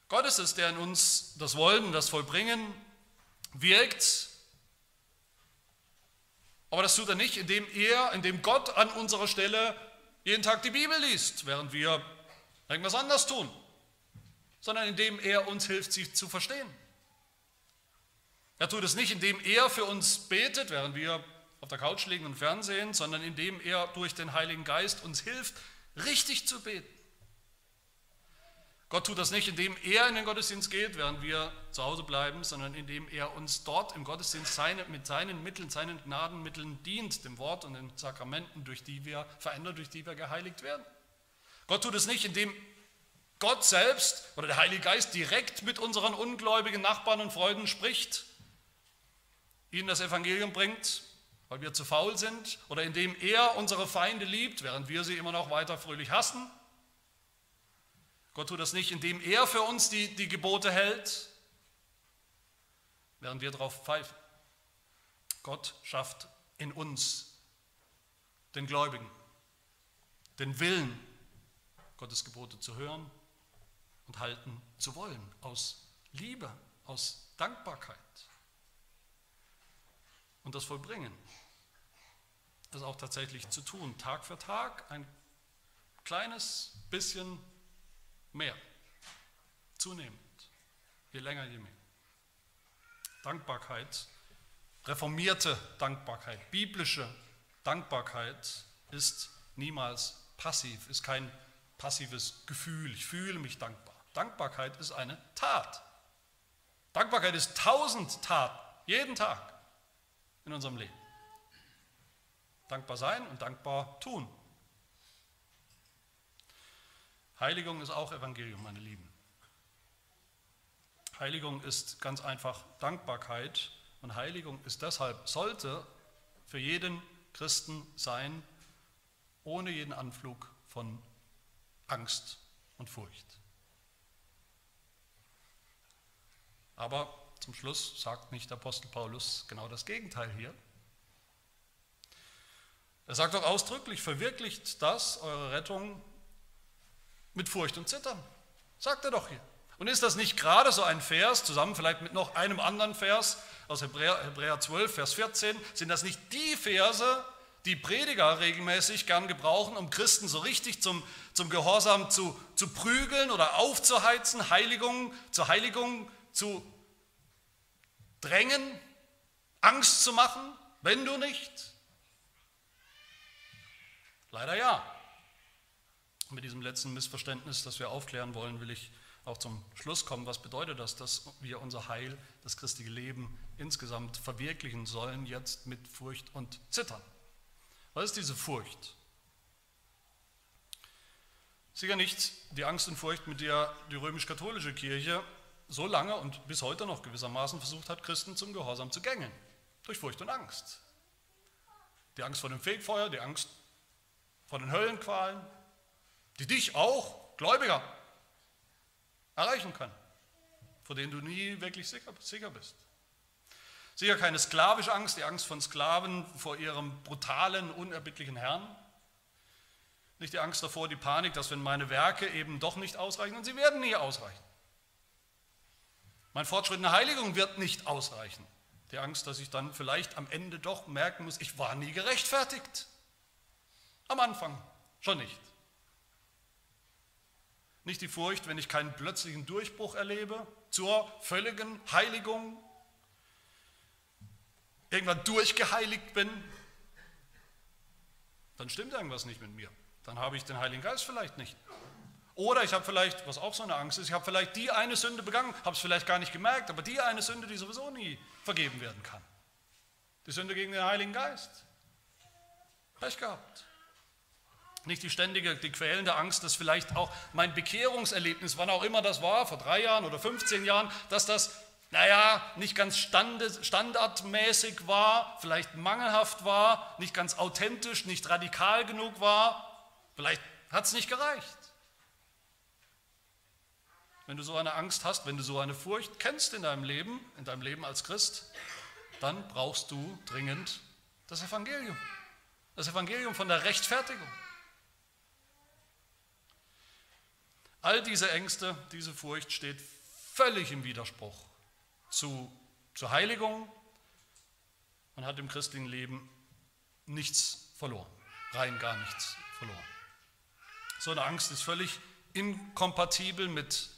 Gott ist es, der in uns das Wollen, das Vollbringen wirkt. Aber das tut er nicht, indem er, indem Gott an unserer Stelle jeden Tag die Bibel liest, während wir irgendwas anders tun, sondern indem er uns hilft, sie zu verstehen. Er tut es nicht, indem er für uns betet, während wir auf der Couch liegen und Fernsehen, sondern indem er durch den Heiligen Geist uns hilft, richtig zu beten. Gott tut das nicht, indem er in den Gottesdienst geht, während wir zu Hause bleiben, sondern indem er uns dort im Gottesdienst seine, mit seinen Mitteln, seinen Gnadenmitteln dient, dem Wort und den Sakramenten, durch die wir verändert, durch die wir geheiligt werden. Gott tut es nicht, indem Gott selbst oder der Heilige Geist direkt mit unseren ungläubigen Nachbarn und Freunden spricht, ihnen das Evangelium bringt, weil wir zu faul sind oder indem er unsere Feinde liebt, während wir sie immer noch weiter fröhlich hassen. Gott tut das nicht, indem er für uns die, die Gebote hält, während wir darauf pfeifen. Gott schafft in uns den Gläubigen den Willen, Gottes Gebote zu hören und halten zu wollen, aus Liebe, aus Dankbarkeit und das vollbringen das auch tatsächlich zu tun. Tag für Tag ein kleines bisschen mehr. Zunehmend. Je länger, je mehr. Dankbarkeit, reformierte Dankbarkeit, biblische Dankbarkeit ist niemals passiv, ist kein passives Gefühl. Ich fühle mich dankbar. Dankbarkeit ist eine Tat. Dankbarkeit ist tausend Taten, jeden Tag in unserem Leben. Dankbar sein und dankbar tun. Heiligung ist auch Evangelium, meine Lieben. Heiligung ist ganz einfach Dankbarkeit und Heiligung ist deshalb, sollte für jeden Christen sein, ohne jeden Anflug von Angst und Furcht. Aber zum Schluss sagt nicht Apostel Paulus genau das Gegenteil hier, er sagt doch ausdrücklich, verwirklicht das, eure Rettung, mit Furcht und Zittern. Sagt er doch hier. Und ist das nicht gerade so ein Vers, zusammen vielleicht mit noch einem anderen Vers aus Hebräer, Hebräer 12, Vers 14, sind das nicht die Verse, die Prediger regelmäßig gern gebrauchen, um Christen so richtig zum, zum Gehorsam zu, zu prügeln oder aufzuheizen, Heiligung, zur Heiligung zu drängen, Angst zu machen, wenn du nicht, Leider ja. mit diesem letzten Missverständnis, das wir aufklären wollen, will ich auch zum Schluss kommen. Was bedeutet das, dass wir unser Heil, das christliche Leben insgesamt verwirklichen sollen, jetzt mit Furcht und Zittern? Was ist diese Furcht? Sicher nicht die Angst und Furcht, mit der die römisch-katholische Kirche so lange und bis heute noch gewissermaßen versucht hat, Christen zum Gehorsam zu gängeln. Durch Furcht und Angst. Die Angst vor dem Fegfeuer, die Angst von den Höllenqualen, die dich auch, Gläubiger, erreichen können, vor denen du nie wirklich sicher, sicher bist. Sicher keine sklavische Angst, die Angst von Sklaven vor ihrem brutalen, unerbittlichen Herrn. Nicht die Angst davor, die Panik, dass wenn meine Werke eben doch nicht ausreichen, und sie werden nie ausreichen. Mein Fortschritt in der Heiligung wird nicht ausreichen. Die Angst, dass ich dann vielleicht am Ende doch merken muss, ich war nie gerechtfertigt. Am Anfang schon nicht. Nicht die Furcht, wenn ich keinen plötzlichen Durchbruch erlebe zur völligen Heiligung, irgendwann durchgeheiligt bin, dann stimmt irgendwas nicht mit mir. Dann habe ich den Heiligen Geist vielleicht nicht. Oder ich habe vielleicht, was auch so eine Angst ist, ich habe vielleicht die eine Sünde begangen, habe es vielleicht gar nicht gemerkt, aber die eine Sünde, die sowieso nie vergeben werden kann. Die Sünde gegen den Heiligen Geist. Pech gehabt. Nicht die ständige, die quälende Angst, dass vielleicht auch mein Bekehrungserlebnis, wann auch immer das war, vor drei Jahren oder 15 Jahren, dass das, naja, nicht ganz standardmäßig war, vielleicht mangelhaft war, nicht ganz authentisch, nicht radikal genug war. Vielleicht hat es nicht gereicht. Wenn du so eine Angst hast, wenn du so eine Furcht kennst in deinem Leben, in deinem Leben als Christ, dann brauchst du dringend das Evangelium. Das Evangelium von der Rechtfertigung. All diese Ängste, diese Furcht steht völlig im Widerspruch zu, zur Heiligung und hat im christlichen Leben nichts verloren, rein gar nichts verloren. So eine Angst ist völlig inkompatibel mit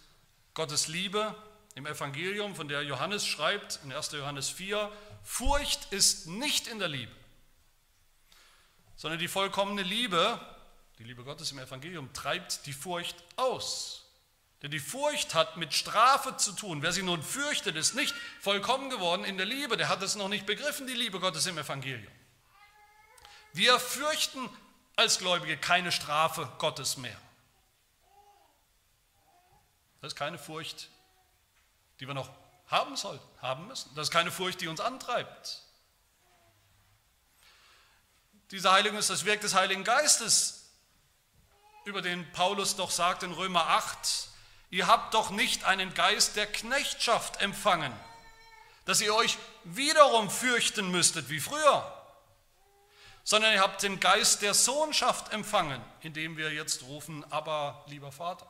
Gottes Liebe im Evangelium, von der Johannes schreibt in 1. Johannes 4, Furcht ist nicht in der Liebe, sondern die vollkommene Liebe, die Liebe Gottes im Evangelium, treibt die Furcht aus. Denn die Furcht hat mit Strafe zu tun. Wer sie nun fürchtet, ist nicht vollkommen geworden in der Liebe. Der hat es noch nicht begriffen, die Liebe Gottes im Evangelium. Wir fürchten als Gläubige keine Strafe Gottes mehr. Das ist keine Furcht, die wir noch haben sollten, haben müssen. Das ist keine Furcht, die uns antreibt. Diese Heiligung ist das Werk des Heiligen Geistes, über den Paulus doch sagt in Römer 8, ihr habt doch nicht einen Geist der Knechtschaft empfangen, dass ihr euch wiederum fürchten müsstet wie früher, sondern ihr habt den Geist der Sohnschaft empfangen, indem wir jetzt rufen, aber lieber Vater.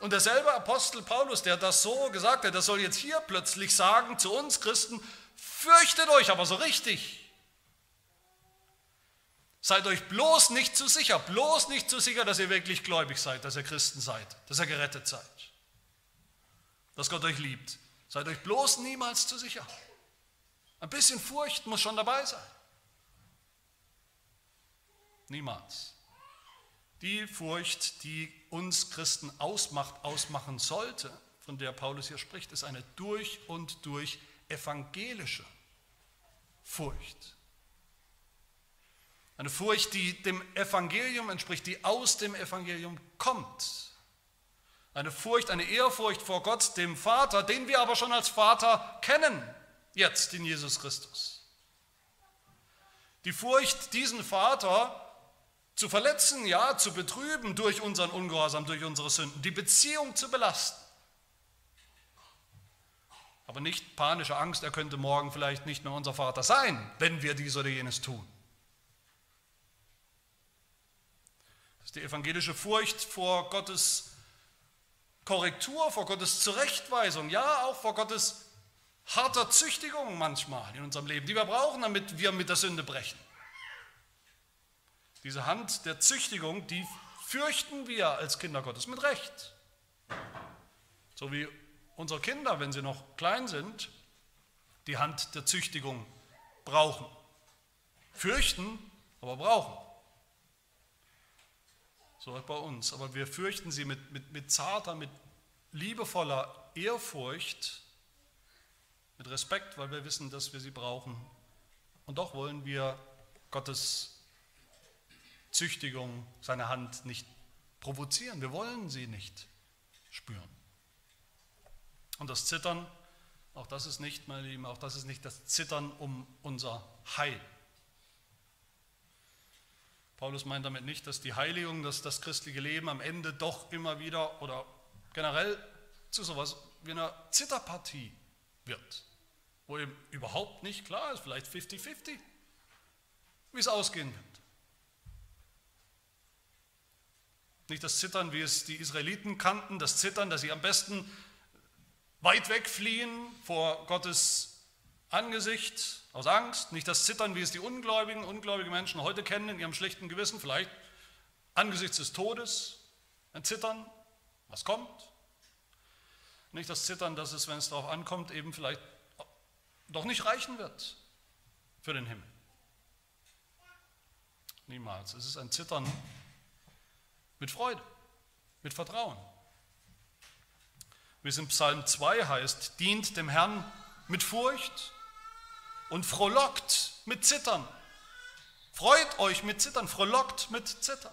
Und derselbe Apostel Paulus, der das so gesagt hat, der soll jetzt hier plötzlich sagen zu uns Christen, fürchtet euch aber so richtig. Seid euch bloß nicht zu sicher, bloß nicht zu sicher, dass ihr wirklich gläubig seid, dass ihr Christen seid, dass ihr gerettet seid, dass Gott euch liebt. Seid euch bloß niemals zu sicher. Ein bisschen Furcht muss schon dabei sein. Niemals. Die Furcht, die uns Christen ausmacht, ausmachen sollte, von der Paulus hier spricht, ist eine durch und durch evangelische Furcht. Eine Furcht, die dem Evangelium entspricht, die aus dem Evangelium kommt. Eine Furcht, eine Ehrfurcht vor Gott, dem Vater, den wir aber schon als Vater kennen, jetzt in Jesus Christus. Die Furcht, diesen Vater zu verletzen, ja, zu betrüben durch unseren Ungehorsam, durch unsere Sünden, die Beziehung zu belasten. Aber nicht panische Angst, er könnte morgen vielleicht nicht mehr unser Vater sein, wenn wir dies oder jenes tun. Ist die evangelische Furcht vor Gottes Korrektur, vor Gottes Zurechtweisung, ja auch vor Gottes harter Züchtigung manchmal in unserem Leben, die wir brauchen, damit wir mit der Sünde brechen. Diese Hand der Züchtigung, die fürchten wir als Kinder Gottes mit Recht. So wie unsere Kinder, wenn sie noch klein sind, die Hand der Züchtigung brauchen. Fürchten, aber brauchen. So auch bei uns. Aber wir fürchten sie mit, mit, mit zarter, mit liebevoller Ehrfurcht, mit Respekt, weil wir wissen, dass wir sie brauchen. Und doch wollen wir Gottes Züchtigung, seine Hand nicht provozieren. Wir wollen sie nicht spüren. Und das Zittern, auch das ist nicht, meine Lieben, auch das ist nicht das Zittern um unser Heil. Paulus meint damit nicht, dass die Heiligung, dass das christliche Leben am Ende doch immer wieder oder generell zu sowas wie einer Zitterpartie wird, wo eben überhaupt nicht klar ist, vielleicht 50-50, wie es ausgehen wird. Nicht das Zittern, wie es die Israeliten kannten, das Zittern, dass sie am besten weit weg fliehen vor Gottes Angesicht aus Angst. Nicht das Zittern, wie es die Ungläubigen, ungläubige Menschen heute kennen in ihrem schlechten Gewissen. Vielleicht angesichts des Todes, ein Zittern, was kommt. Nicht das Zittern, dass es, wenn es darauf ankommt, eben vielleicht doch nicht reichen wird für den Himmel. Niemals. Es ist ein Zittern mit Freude, mit Vertrauen. Wie es in Psalm 2 heißt, dient dem Herrn mit Furcht und frohlockt mit Zittern. Freut euch mit Zittern, frohlockt mit Zittern.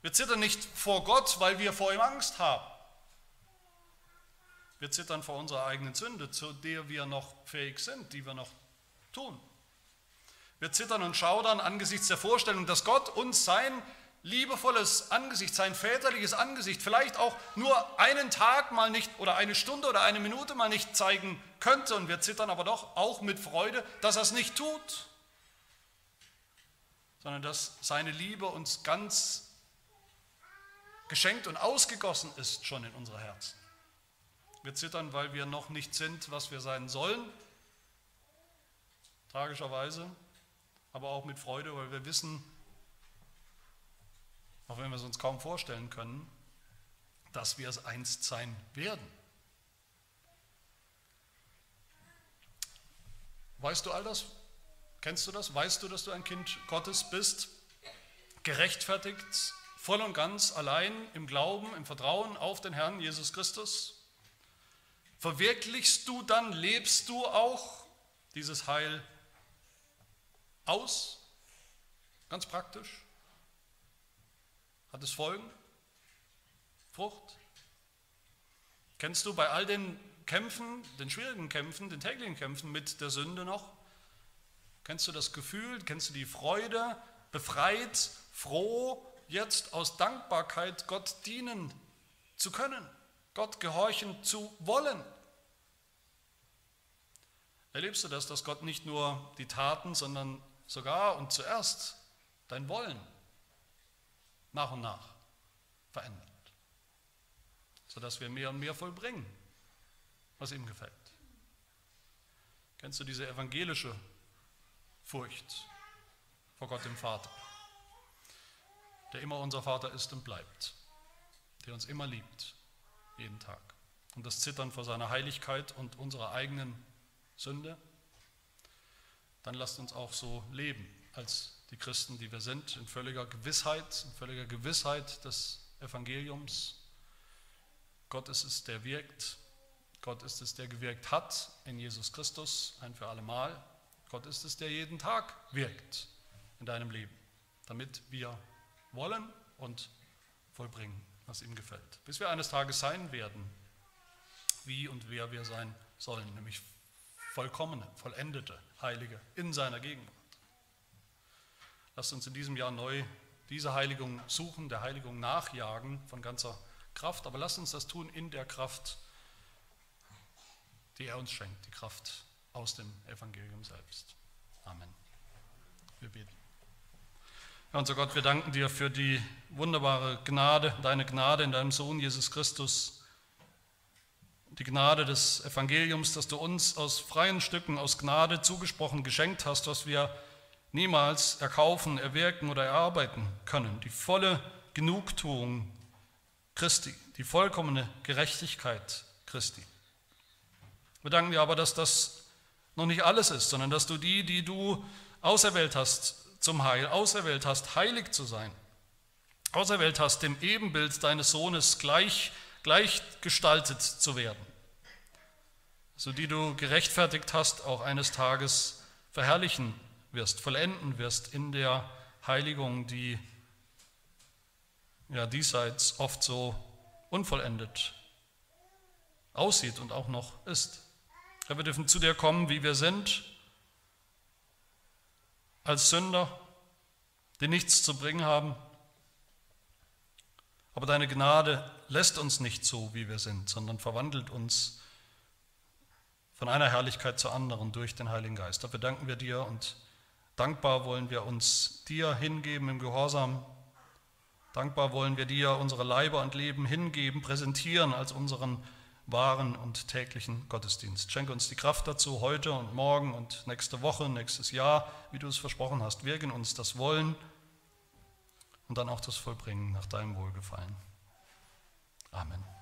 Wir zittern nicht vor Gott, weil wir vor ihm Angst haben. Wir zittern vor unserer eigenen Sünde, zu der wir noch fähig sind, die wir noch tun. Wir zittern und schaudern angesichts der Vorstellung, dass Gott uns sein liebevolles Angesicht, sein väterliches Angesicht vielleicht auch nur einen Tag mal nicht oder eine Stunde oder eine Minute mal nicht zeigen könnte. Und wir zittern aber doch auch mit Freude, dass er es nicht tut, sondern dass seine Liebe uns ganz geschenkt und ausgegossen ist schon in unsere Herzen. Wir zittern, weil wir noch nicht sind, was wir sein sollen, tragischerweise, aber auch mit Freude, weil wir wissen, auch wenn wir es uns kaum vorstellen können, dass wir es einst sein werden. Weißt du all das? Kennst du das? Weißt du, dass du ein Kind Gottes bist? Gerechtfertigt, voll und ganz allein im Glauben, im Vertrauen auf den Herrn Jesus Christus? Verwirklichst du dann, lebst du auch dieses Heil aus? Ganz praktisch. Hat es Folgen? Frucht? Kennst du bei all den Kämpfen, den schwierigen Kämpfen, den täglichen Kämpfen mit der Sünde noch? Kennst du das Gefühl, kennst du die Freude, befreit, froh, jetzt aus Dankbarkeit Gott dienen zu können, Gott gehorchen zu wollen? Erlebst du das, dass Gott nicht nur die Taten, sondern sogar und zuerst dein Wollen nach und nach verändert, sodass wir mehr und mehr vollbringen, was ihm gefällt. Kennst du diese evangelische Furcht vor Gott dem Vater, der immer unser Vater ist und bleibt, der uns immer liebt, jeden Tag. Und das Zittern vor seiner Heiligkeit und unserer eigenen Sünde, dann lasst uns auch so leben als die Christen, die wir sind, in völliger Gewissheit, in völliger Gewissheit des Evangeliums. Gott ist es, der wirkt. Gott ist es, der gewirkt hat in Jesus Christus, ein für alle Mal. Gott ist es, der jeden Tag wirkt in deinem Leben, damit wir wollen und vollbringen, was ihm gefällt. Bis wir eines Tages sein werden, wie und wer wir sein sollen, nämlich vollkommene, vollendete Heilige in seiner Gegenwart. Lasst uns in diesem Jahr neu diese Heiligung suchen, der Heiligung nachjagen von ganzer Kraft, aber lasst uns das tun in der Kraft, die er uns schenkt, die Kraft aus dem Evangelium selbst. Amen. Wir beten. Ja, unser Gott, wir danken dir für die wunderbare Gnade, deine Gnade in deinem Sohn Jesus Christus, die Gnade des Evangeliums, dass du uns aus freien Stücken, aus Gnade zugesprochen geschenkt hast, was wir niemals erkaufen, erwirken oder erarbeiten können. Die volle Genugtuung Christi, die vollkommene Gerechtigkeit Christi. Wir danken dir aber, dass das noch nicht alles ist, sondern dass du die, die du auserwählt hast zum Heil, auserwählt hast, heilig zu sein, auserwählt hast, dem Ebenbild deines Sohnes gleich, gleich gestaltet zu werden, so die du gerechtfertigt hast, auch eines Tages verherrlichen wirst, vollenden wirst in der Heiligung, die ja diesseits oft so unvollendet aussieht und auch noch ist. Herr, wir dürfen zu dir kommen, wie wir sind, als Sünder, die nichts zu bringen haben. Aber deine Gnade lässt uns nicht so, wie wir sind, sondern verwandelt uns von einer Herrlichkeit zur anderen durch den Heiligen Geist. Dafür danken wir dir und Dankbar wollen wir uns dir hingeben im Gehorsam. Dankbar wollen wir dir unsere Leiber und Leben hingeben, präsentieren als unseren wahren und täglichen Gottesdienst. Schenke uns die Kraft dazu heute und morgen und nächste Woche, nächstes Jahr, wie du es versprochen hast. Wirken uns das Wollen und dann auch das Vollbringen nach deinem Wohlgefallen. Amen.